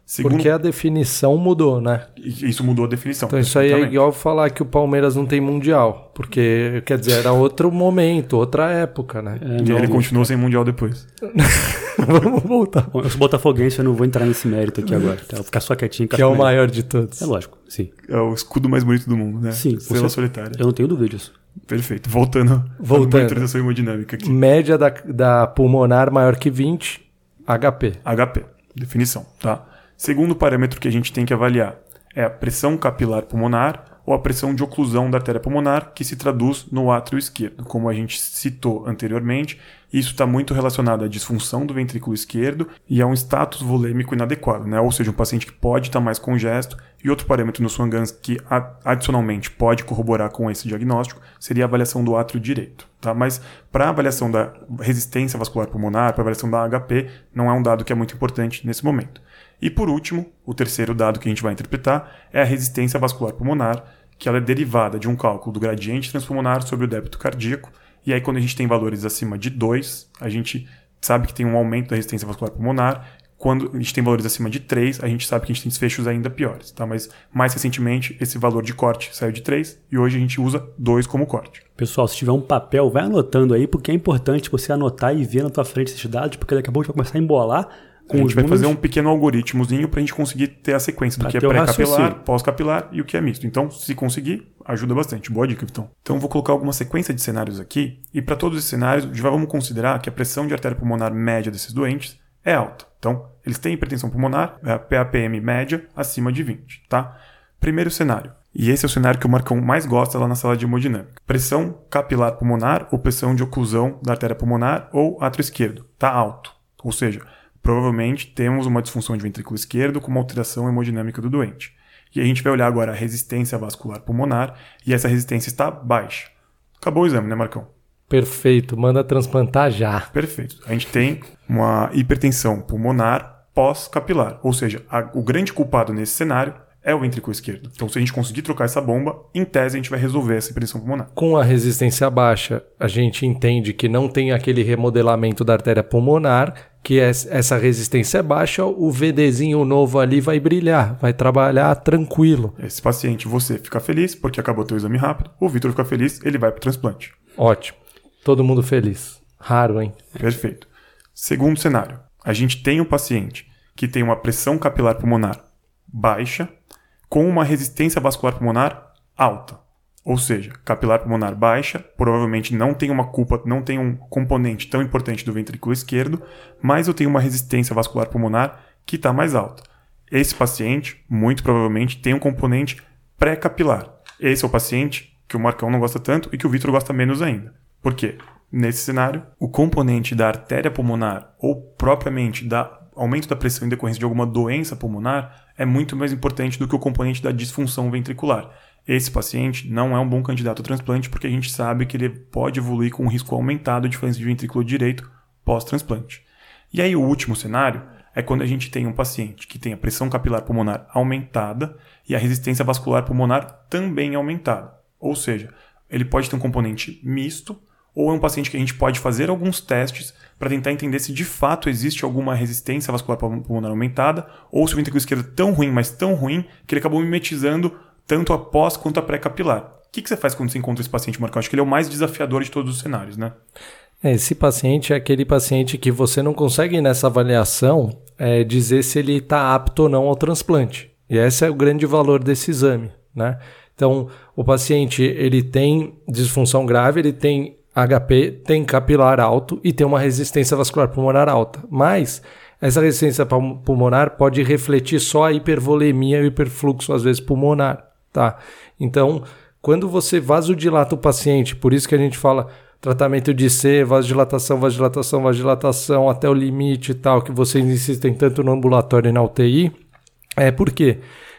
Segundo, Porque a definição mudou, né? isso mudou a definição. Então isso aí é igual falar que o Palmeiras não tem mundial. Porque, quer dizer, era outro momento, outra época, né? É, E ele continuou sem mundial depois. Vamos voltar. Bom, Eu sou botafoguense, eu não vou entrar nesse mérito aqui agora. Tá? Eu vou ficar só quietinho. Que é o maior. maior de todos. É lógico, sim. É o escudo mais bonito do mundo, né? Sim, Estrela solitária. Eu não tenho dúvida disso. Perfeito. Voltando, Voltando. monitorização hemodinâmica aqui. Média da, da pulmonar maior que 20, HP. HP, definição, tá? Segundo parâmetro que a gente tem que avaliar é a pressão capilar pulmonar ou a pressão de oclusão da artéria pulmonar, que se traduz no átrio esquerdo. Como a gente citou anteriormente, isso está muito relacionado à disfunção do ventrículo esquerdo e a um status volêmico inadequado, né? ou seja, um paciente que pode estar mais congesto. E outro parâmetro no Swan-Ganz que a- adicionalmente pode corroborar com esse diagnóstico seria a avaliação do átrio direito. Tá? Mas para avaliação da resistência vascular pulmonar, para avaliação da HP, não é um dado que é muito importante nesse momento. E por último, o terceiro dado que a gente vai interpretar é a resistência vascular pulmonar, que ela é derivada de um cálculo do gradiente transpulmonar sobre o débito cardíaco. E aí, quando a gente tem valores acima de 2, a gente sabe que tem um aumento da resistência vascular pulmonar. Quando a gente tem valores acima de 3, a gente sabe que a gente tem desfechos ainda piores. Tá? Mas mais recentemente, esse valor de corte saiu de 3 e hoje a gente usa 2 como corte. Pessoal, se tiver um papel, vai anotando aí, porque é importante você anotar e ver na tua frente esses dados, porque daqui a pouco a gente vai começar a embolar A com gente os vai fazer um números. pequeno algoritmozinho para a gente conseguir ter a sequência do Pra que é pré-capilar, pós-capilar e o que é misto. Então, se conseguir, ajuda bastante. Boa dica, Vitão. Então, vou colocar alguma sequência de cenários aqui e para todos esses cenários, já vamos considerar que a pressão de artéria pulmonar média desses doentes é alta. Então, eles têm hipertensão pulmonar, é a PAPM média acima de 20, tá? Primeiro cenário. E esse é o cenário que o Marcão mais gosta lá na sala de hemodinâmica. Pressão capilar pulmonar ou pressão de oclusão da artéria pulmonar ou átrio esquerdo. Tá alto. Ou seja, provavelmente temos uma disfunção de ventrículo esquerdo com uma alteração hemodinâmica do doente. E a gente vai olhar agora a resistência vascular pulmonar e essa resistência está baixa. Acabou o exame, né, Marcão? Perfeito, manda transplantar já. Perfeito. A gente tem uma hipertensão pulmonar pós-capilar. Ou seja, a- o grande culpado nesse cenário é o ventrículo esquerdo. Então, se a gente conseguir trocar essa bomba, em tese a gente vai resolver essa hipertensão pulmonar. Com a resistência baixa, a gente entende que não tem aquele remodelamento da artéria pulmonar, que es- essa resistência é baixa, o VDzinho novo ali vai brilhar, vai trabalhar tranquilo. Esse paciente, você fica feliz porque acabou teu exame rápido. O Vitor fica feliz, ele vai para o transplante. Ótimo. Todo mundo feliz. Raro, hein? Perfeito. Segundo cenário, a gente tem um paciente que tem uma pressão capilar pulmonar baixa com uma resistência vascular pulmonar alta. Ou seja, capilar pulmonar baixa, provavelmente não tem uma culpa, não tem um componente tão importante do ventrículo esquerdo, mas eu tenho uma resistência vascular pulmonar que está mais alta. Esse paciente, muito provavelmente, tem um componente pré-capilar. Esse é o paciente que o Marcão não gosta tanto e que o Vitor gosta menos ainda. Por quê? Nesse cenário, o componente da artéria pulmonar ou propriamente da aumento da pressão em decorrência de alguma doença pulmonar é muito mais importante do que o componente da disfunção ventricular. Esse paciente não é um bom candidato ao transplante porque a gente sabe que ele pode evoluir com um risco aumentado de falência de ventrículo direito pós-transplante. E aí o último cenário é quando a gente tem um paciente que tem a pressão capilar pulmonar aumentada e a resistência vascular pulmonar também aumentada. Ou seja, ele pode ter um componente misto ou é um paciente que a gente pode fazer alguns testes para tentar entender se de fato existe alguma resistência vascular pulmonar aumentada ou se o ventrículo esquerdo é tão ruim, mas tão ruim, que ele acabou mimetizando tanto a pós quanto a pré-capilar. O que, que, você faz quando você encontra esse paciente, Marcão? Acho que ele é o mais desafiador de todos os cenários, né? É, esse paciente é aquele paciente que você não consegue nessa avaliação é, dizer se ele está apto ou não ao transplante. E esse é o grande valor desse exame, né? Então, o paciente ele tem disfunção grave, ele tem HP tem capilar alto e tem uma resistência vascular pulmonar alta. Mas essa resistência pulmonar pode refletir só a hipervolemia e o hiperfluxo, às vezes, pulmonar. Tá? Então, quando você vasodilata o paciente, por isso que a gente fala tratamento de C, vasodilatação, vasodilatação, vasodilatação até o limite e tal, que vocês insistem tanto no ambulatório e na UTI, é porque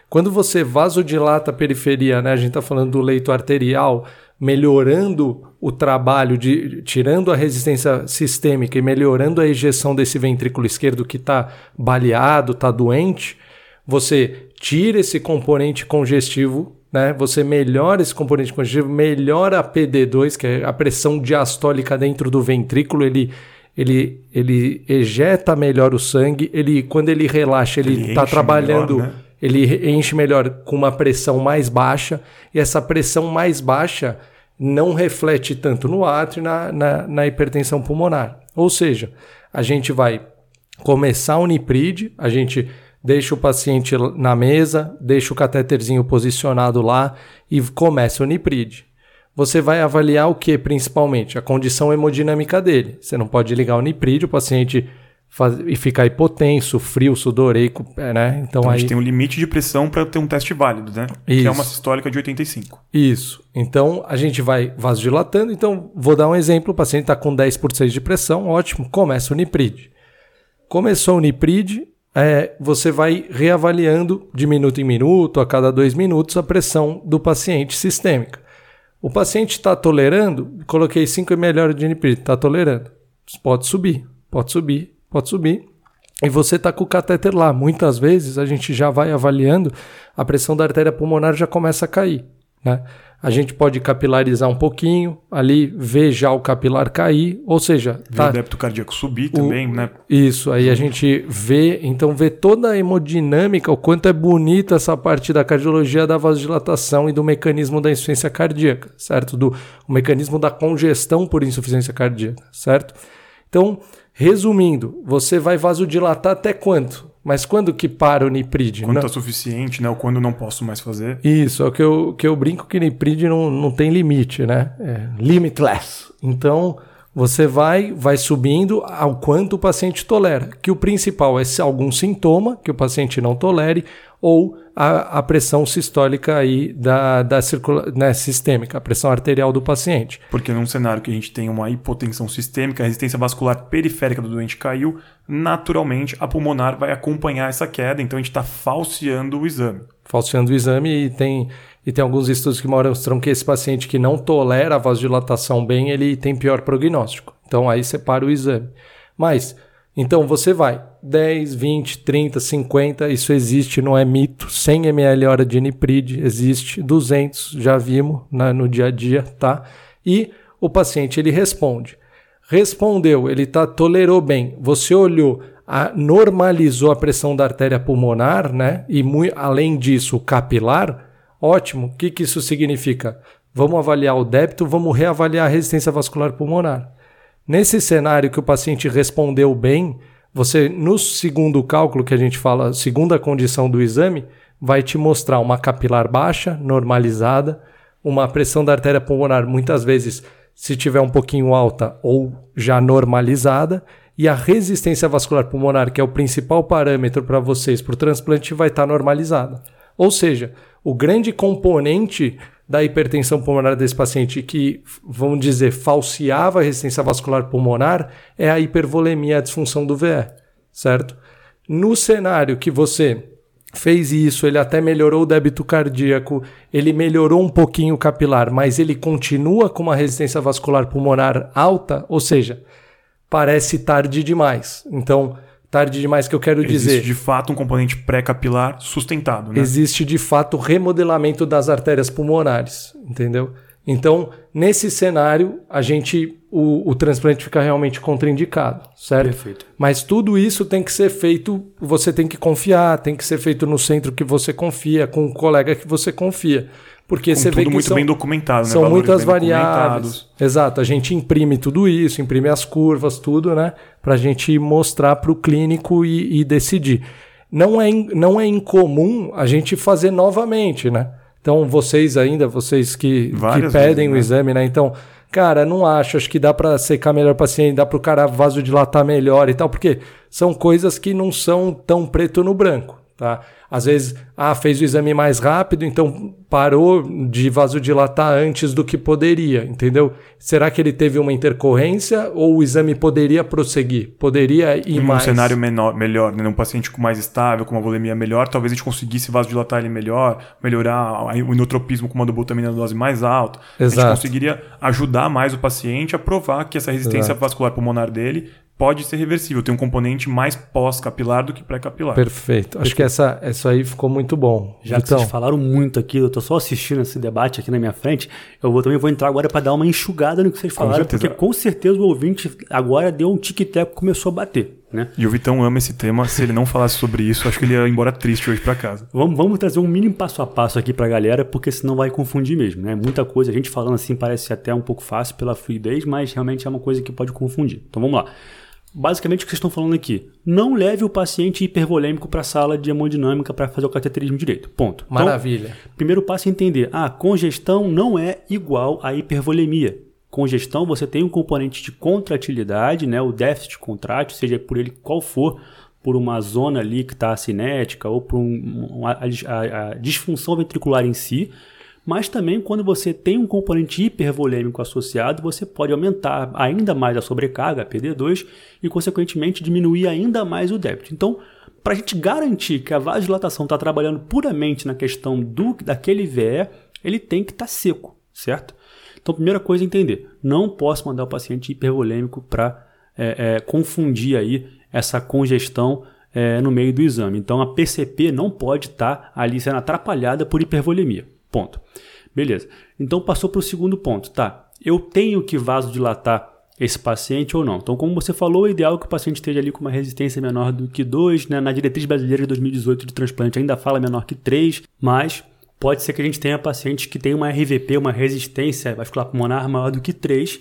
quando você vasodilata a periferia, né, a gente está falando do leito arterial, melhorando o trabalho de tirando a resistência sistêmica e melhorando a ejeção desse ventrículo esquerdo que está baleado, está doente, você tira esse componente congestivo, né? Você melhora esse componente congestivo, melhora a PD2, que é a pressão diastólica dentro do ventrículo, ele ele, ele ejeta melhor o sangue, ele quando ele relaxa, ele está trabalhando melhor, né? ele enche melhor com uma pressão mais baixa, e essa pressão mais baixa não reflete tanto no átrio e na, na, na hipertensão pulmonar. Ou seja, a gente vai começar a Unipride, a gente deixa o paciente na mesa, deixa o catéterzinho posicionado lá e começa a Unipride. Você vai avaliar o que principalmente? A condição hemodinâmica dele. Você não pode ligar o Unipride, o paciente faz, e ficar hipotenso, frio, sudoreico, é, né? Então, então aí... a gente tem um limite de pressão para ter um teste válido, né? Isso. Que é uma sistólica de 85. Isso. Então a gente vai vasodilatando. Então vou dar um exemplo: o paciente está com 10 por 6 de pressão, ótimo, começa o Nipride. Começou o Nipride, é, você vai reavaliando de minuto em minuto, a cada dois minutos, a pressão do paciente sistêmica. O paciente está tolerando, coloquei 5 ml de Nipride, está tolerando. Pode subir, pode subir, pode subir. E você está com o catéter lá. Muitas vezes a gente já vai avaliando, a pressão da artéria pulmonar já começa a cair. Né? A gente pode capilarizar um pouquinho, ali ver já o capilar cair, ou seja, ver tá, o débito cardíaco subir também, né? Isso, aí a gente vê, então vê toda a hemodinâmica, o quanto é bonita essa parte da cardiologia da vasodilatação e do mecanismo da insuficiência cardíaca, certo? Do o mecanismo da congestão por insuficiência cardíaca, certo? Então, Resumindo, você vai vasodilatar até quanto? Mas quando que para o Nipride? Quando está suficiente, né? Ou quando não posso mais fazer. Isso, é o que eu, que eu brinco que Nipride não, não tem limite, né? É limitless. Então, você vai, vai subindo ao quanto o paciente tolera. Que o principal é se algum sintoma que o paciente não tolere ou a, a pressão sistólica aí da, da circula, né, sistêmica, a pressão arterial do paciente. Porque num cenário que a gente tem uma hipotensão sistêmica, a resistência vascular periférica do doente caiu, naturalmente a pulmonar vai acompanhar essa queda, então a gente está falseando o exame. Falseando o exame e tem, e tem alguns estudos que mostram que esse paciente que não tolera a vasodilatação bem, ele tem pior prognóstico. Então aí separa o exame. Mas então você vai 10, 20, 30, 50, isso existe, não é mito. 100 ml hora de nipride existe, 200 já vimos na, no dia a dia, tá? E o paciente ele responde. Respondeu, ele tá tolerou bem. Você olhou, a, normalizou a pressão da artéria pulmonar, né? E além disso, o capilar. Ótimo. O que, que isso significa? Vamos avaliar o débito, vamos reavaliar a resistência vascular pulmonar. Nesse cenário que o paciente respondeu bem, você, no segundo cálculo que a gente fala, segunda condição do exame, vai te mostrar uma capilar baixa, normalizada, uma pressão da artéria pulmonar, muitas vezes, se tiver um pouquinho alta ou já normalizada, e a resistência vascular pulmonar, que é o principal parâmetro para vocês para o transplante, vai estar tá normalizada. Ou seja, o grande componente da hipertensão pulmonar desse paciente que, vamos dizer, falseava a resistência vascular pulmonar é a hipervolemia, a disfunção do VE, certo? No cenário que você fez isso, ele até melhorou o débito cardíaco, ele melhorou um pouquinho o capilar, mas ele continua com uma resistência vascular pulmonar alta, ou seja, parece tarde demais. Então, tarde demais que eu quero Existe dizer. de fato um componente pré-capilar sustentado, né? Existe de fato remodelamento das artérias pulmonares, entendeu? Então, nesse cenário, a gente o, o transplante fica realmente contraindicado, certo? Perfeito. Mas tudo isso tem que ser feito, você tem que confiar, tem que ser feito no centro que você confia, com um colega que você confia. Porque Com você vê que muito são, bem documentado, né? são Valores muitas variáveis. Exato, a gente imprime tudo isso, imprime as curvas, tudo, né? Para a gente mostrar para o clínico e, e decidir. Não é, não é incomum a gente fazer novamente, né? Então, vocês ainda, vocês que, que pedem vezes, o né? exame, né? Então, cara, não acho, acho que dá para secar melhor o paciente, dá para o cara vasodilatar melhor e tal, porque são coisas que não são tão preto no branco, tá? Às vezes, ah, fez o exame mais rápido, então parou de vasodilatar antes do que poderia, entendeu? Será que ele teve uma intercorrência ou o exame poderia prosseguir? Poderia ir Em um mais? cenário menor, melhor, né? um paciente com mais estável, com uma volemia melhor, talvez a gente conseguisse vasodilatar ele melhor, melhorar o inotropismo com uma dobutamina dose mais alta. A Exato. gente conseguiria ajudar mais o paciente a provar que essa resistência Exato. vascular pulmonar dele pode ser reversível, tem um componente mais pós-capilar do que pré-capilar. Perfeito. Acho que essa, essa aí ficou muito bom. Já que Vitão. vocês falaram muito aqui, eu tô só assistindo esse debate aqui na minha frente, eu vou, também vou entrar agora para dar uma enxugada no que vocês falaram, certeza. porque com certeza o ouvinte agora deu um tic-tac e começou a bater, né? E o Vitão ama esse tema, se ele não falasse sobre isso, acho que ele ia embora triste hoje pra casa. Vamos, vamos trazer um mínimo passo a passo aqui pra galera, porque senão vai confundir mesmo, né? Muita coisa, a gente falando assim parece até um pouco fácil pela fluidez, mas realmente é uma coisa que pode confundir. Então vamos lá. Basicamente o que vocês estão falando aqui, não leve o paciente hipervolêmico para a sala de hemodinâmica para fazer o cateterismo direito. Ponto. Então, Maravilha. Primeiro passo é entender: a congestão não é igual à hipervolemia. Congestão, você tem um componente de contratilidade, né, o déficit contrátil, seja por ele qual for, por uma zona ali que está cinética ou por um- um- a, a- a disfunção ventricular em si. Mas também quando você tem um componente hipervolêmico associado, você pode aumentar ainda mais a sobrecarga, a PD2, e consequentemente diminuir ainda mais o débito. Então, para a gente garantir que a vasodilatação está trabalhando puramente na questão do daquele VE, ele tem que estar seco, certo? Então, primeira coisa é entender, não posso mandar o paciente hipervolêmico para confundir aí essa congestão é, no meio do exame. Então, a PCP não pode estar ali sendo atrapalhada por hipervolemia. Ponto. Beleza. Então, passou para o segundo ponto. Tá, eu tenho que vasodilatar esse paciente ou não. Então, como você falou, o ideal é que o paciente esteja ali com uma resistência menor do que 2. Né? Na diretriz brasileira de 2018 de transplante ainda fala menor que 3, mas pode ser que a gente tenha pacientes que tenham uma RVP, uma resistência vascular pulmonar maior do que 3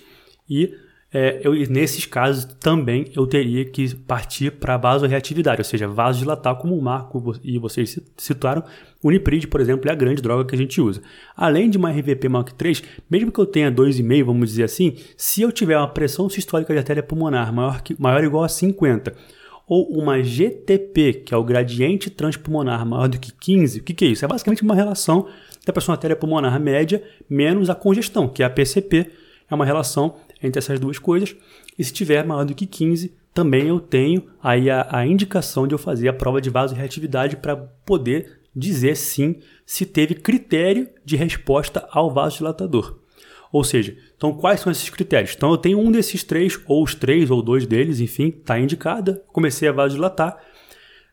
e é, eu, nesses casos também eu teria que partir para vasoreatividade, ou seja, vasodilatar como o Marco e vocês citaram, o Unipride, por exemplo, é a grande droga que a gente usa. Além de uma RVP que 3, mesmo que eu tenha 2,5, vamos dizer assim, se eu tiver uma pressão sistólica de artéria pulmonar maior, que, maior ou igual a 50, ou uma GTP, que é o gradiente transpulmonar maior do que 15, o que, que é isso? É basicamente uma relação da pressão artéria pulmonar média menos a congestão, que é a PCP, é uma relação entre essas duas coisas. E se tiver maior do que 15, também eu tenho aí a, a indicação de eu fazer a prova de vasoreatividade para poder dizer sim se teve critério de resposta ao vasodilatador. Ou seja, então quais são esses critérios? Então eu tenho um desses três, ou os três, ou dois deles, enfim, está indicada. Comecei a vasodilatar,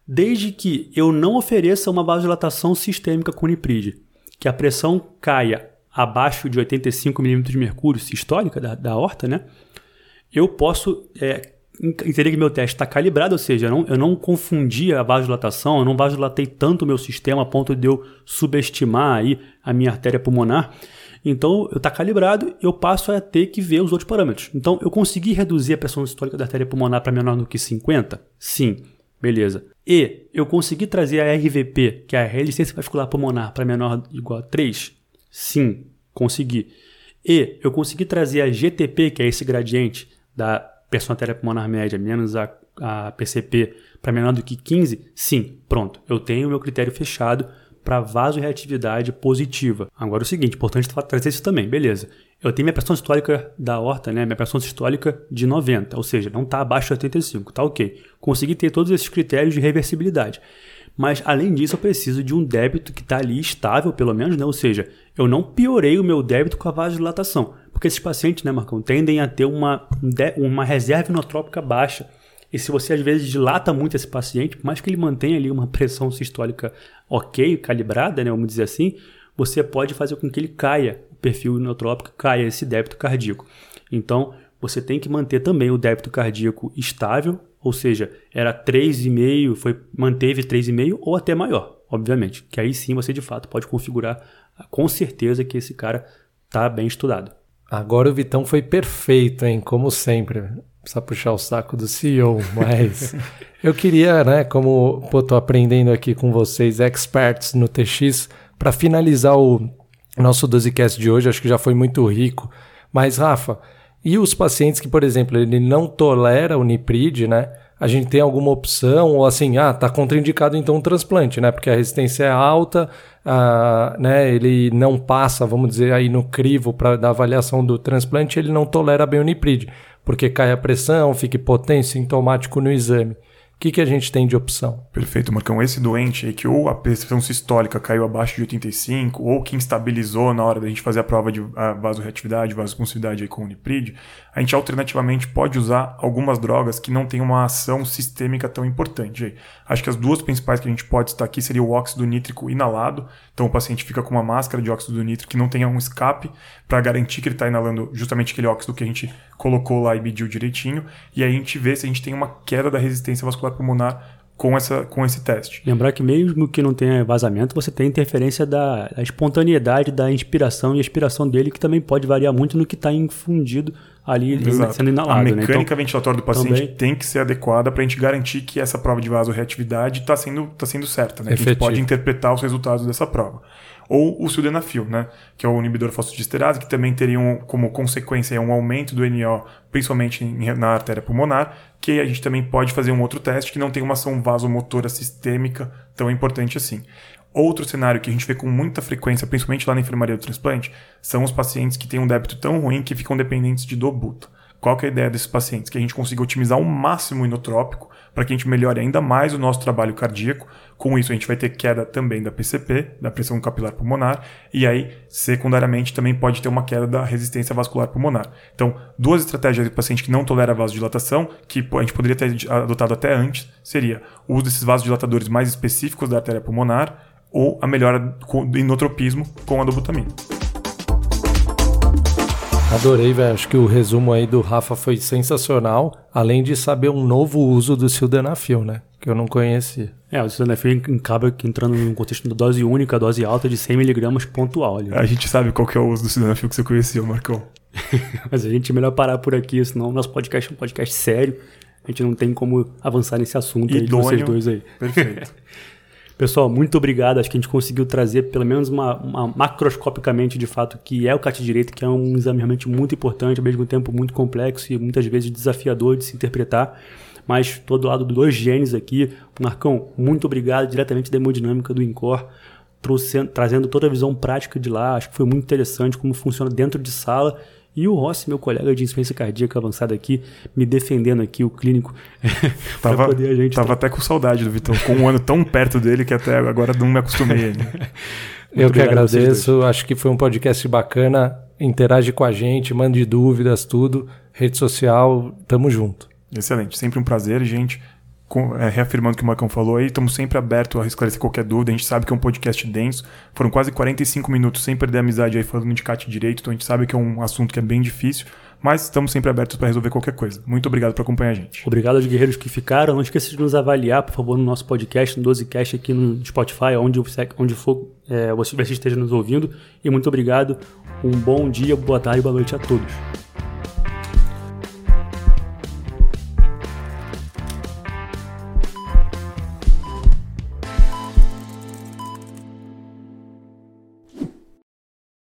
desde que eu não ofereça uma vasodilatação sistêmica com Unipride, que a pressão caia abaixo de 85 milímetros de mercúrio sistólica da, da horta, né? Eu posso é, entender que meu teste está calibrado, ou seja, eu não, eu não confundi a vasodilatação, eu não vasodilatei tanto o meu sistema a ponto de eu subestimar aí a minha artéria pulmonar. Então, eu está calibrado, eu passo a ter que ver os outros parâmetros. Então, eu consegui reduzir a pressão sistólica da artéria pulmonar para menor do que 50? Sim, beleza. E eu consegui trazer a RVP, que é a resistência vascular pulmonar, para menor ou igual a 3? Sim, consegui. E eu consegui trazer a GTP, que é esse gradiente da pressão artéria pulmonar média menos a, a PCP para menor do que 15? Sim, pronto. Eu tenho o meu critério fechado para vasoreatividade positiva. Agora o seguinte, importante trazer isso também, beleza. Eu tenho minha pressão sistólica da horta, né? Minha pressão sistólica de 90, ou seja, não está abaixo de 85, tá ok. Consegui ter todos esses critérios de reversibilidade. Mas além disso, eu preciso de um débito que está ali estável, pelo menos, né? Ou seja, eu não piorei o meu débito com a vasodilatação. Porque esses pacientes, né, Marcão, tendem a ter uma, uma reserva inotrópica baixa. E se você às vezes dilata muito esse paciente, por mais que ele mantenha ali uma pressão sistólica ok, calibrada, né, vamos dizer assim, você pode fazer com que ele caia, o perfil inotrópico caia esse débito cardíaco. Então, você tem que manter também o débito cardíaco estável, ou seja, era 3,5, foi manteve 3,5 ou até maior, obviamente, que aí sim você de fato pode configurar com certeza que esse cara está bem estudado. Agora o Vitão foi perfeito, hein? Como sempre. Precisa puxar o saco do CEO, mas eu queria, né, como pô, tô aprendendo aqui com vocês, experts no TX, para finalizar o nosso 12cast de hoje, acho que já foi muito rico. Mas, Rafa, e os pacientes que, por exemplo, ele não tolera o Niprid, né? A gente tem alguma opção, ou assim, ah, tá contraindicado então o transplante, né? Porque a resistência é alta, ah, né? Ele não passa, vamos dizer, aí no crivo para da avaliação do transplante, ele não tolera bem o Niprid, porque cai a pressão, fica potente, sintomático no exame. O que, que a gente tem de opção? Perfeito, Marcão. Esse doente aí que ou a pressão sistólica caiu abaixo de 85, ou que instabilizou na hora da gente fazer a prova de vasoreatividade, vasoconsividade aí com o Uniprid, a gente alternativamente pode usar algumas drogas que não têm uma ação sistêmica tão importante. Acho que as duas principais que a gente pode estar aqui seria o óxido nítrico inalado. Então o paciente fica com uma máscara de óxido nítrico que não tenha um escape para garantir que ele está inalando justamente aquele óxido que a gente colocou lá e mediu direitinho. E aí a gente vê se a gente tem uma queda da resistência vascular pulmonar com, essa, com esse teste. Lembrar que mesmo que não tenha vazamento, você tem interferência da, da espontaneidade da inspiração e expiração dele, que também pode variar muito no que está infundido ali Exato. sendo inalado. A né? mecânica né? então, ventilatória do paciente também... tem que ser adequada para a gente garantir que essa prova de vasorreatividade está sendo, tá sendo certa. Né? A gente pode interpretar os resultados dessa prova ou o sildenafil, né, que é o inibidor fosfodiesterase, que também teria um, como consequência um aumento do NO, principalmente na artéria pulmonar, que a gente também pode fazer um outro teste que não tem uma ação vasomotora sistêmica tão importante assim. Outro cenário que a gente vê com muita frequência, principalmente lá na enfermaria do transplante, são os pacientes que têm um débito tão ruim que ficam dependentes de dobuta. Qual é a ideia desses pacientes? Que a gente consiga otimizar ao máximo o inotrópico para que a gente melhore ainda mais o nosso trabalho cardíaco. Com isso, a gente vai ter queda também da PCP, da pressão capilar pulmonar, e aí, secundariamente, também pode ter uma queda da resistência vascular pulmonar. Então, duas estratégias de paciente que não tolera vasodilatação, que a gente poderia ter adotado até antes, seria o uso desses vasodilatadores mais específicos da artéria pulmonar ou a melhora do inotropismo com a dobutamina. Adorei, velho. Acho que o resumo aí do Rafa foi sensacional, além de saber um novo uso do sildenafil, né? Que eu não conhecia. É, o sildenafil acaba entrando num contexto de dose única, dose alta de 100mg pontual. Ali, né? A gente sabe qual que é o uso do sildenafil que você conhecia, Marcão. Mas a gente é melhor parar por aqui, senão o nosso podcast é um podcast sério. A gente não tem como avançar nesse assunto aí de vocês dois aí. Perfeito. Pessoal, muito obrigado. Acho que a gente conseguiu trazer, pelo menos uma, uma macroscopicamente, de fato, que é o CAT direito, que é um exame realmente muito importante, ao mesmo tempo muito complexo e muitas vezes desafiador de se interpretar. Mas todo lado dos genes aqui. Marcão, muito obrigado diretamente da hemodinâmica do INCOR, trazendo toda a visão prática de lá. Acho que foi muito interessante como funciona dentro de sala e o Rossi, meu colega de insuficiência cardíaca avançada aqui, me defendendo aqui, o clínico, tava, poder a gente... Tava até com saudade do Vitão, com um ano tão perto dele que até agora não me acostumei ainda. Eu que agradeço, acho que foi um podcast bacana, interage com a gente, mande dúvidas, tudo, rede social, tamo junto. Excelente, sempre um prazer, gente é, reafirmando o que o Marcão falou aí, estamos sempre abertos a esclarecer qualquer dúvida. A gente sabe que é um podcast denso. Foram quase 45 minutos sem perder a amizade aí falando de CAT direito, então a gente sabe que é um assunto que é bem difícil. Mas estamos sempre abertos para resolver qualquer coisa. Muito obrigado por acompanhar a gente. Obrigado aos guerreiros que ficaram. Não esqueça de nos avaliar, por favor, no nosso podcast, no 12cast aqui no Spotify, onde, onde for é, você esteja nos ouvindo. E muito obrigado. Um bom dia, boa tarde, boa noite a todos.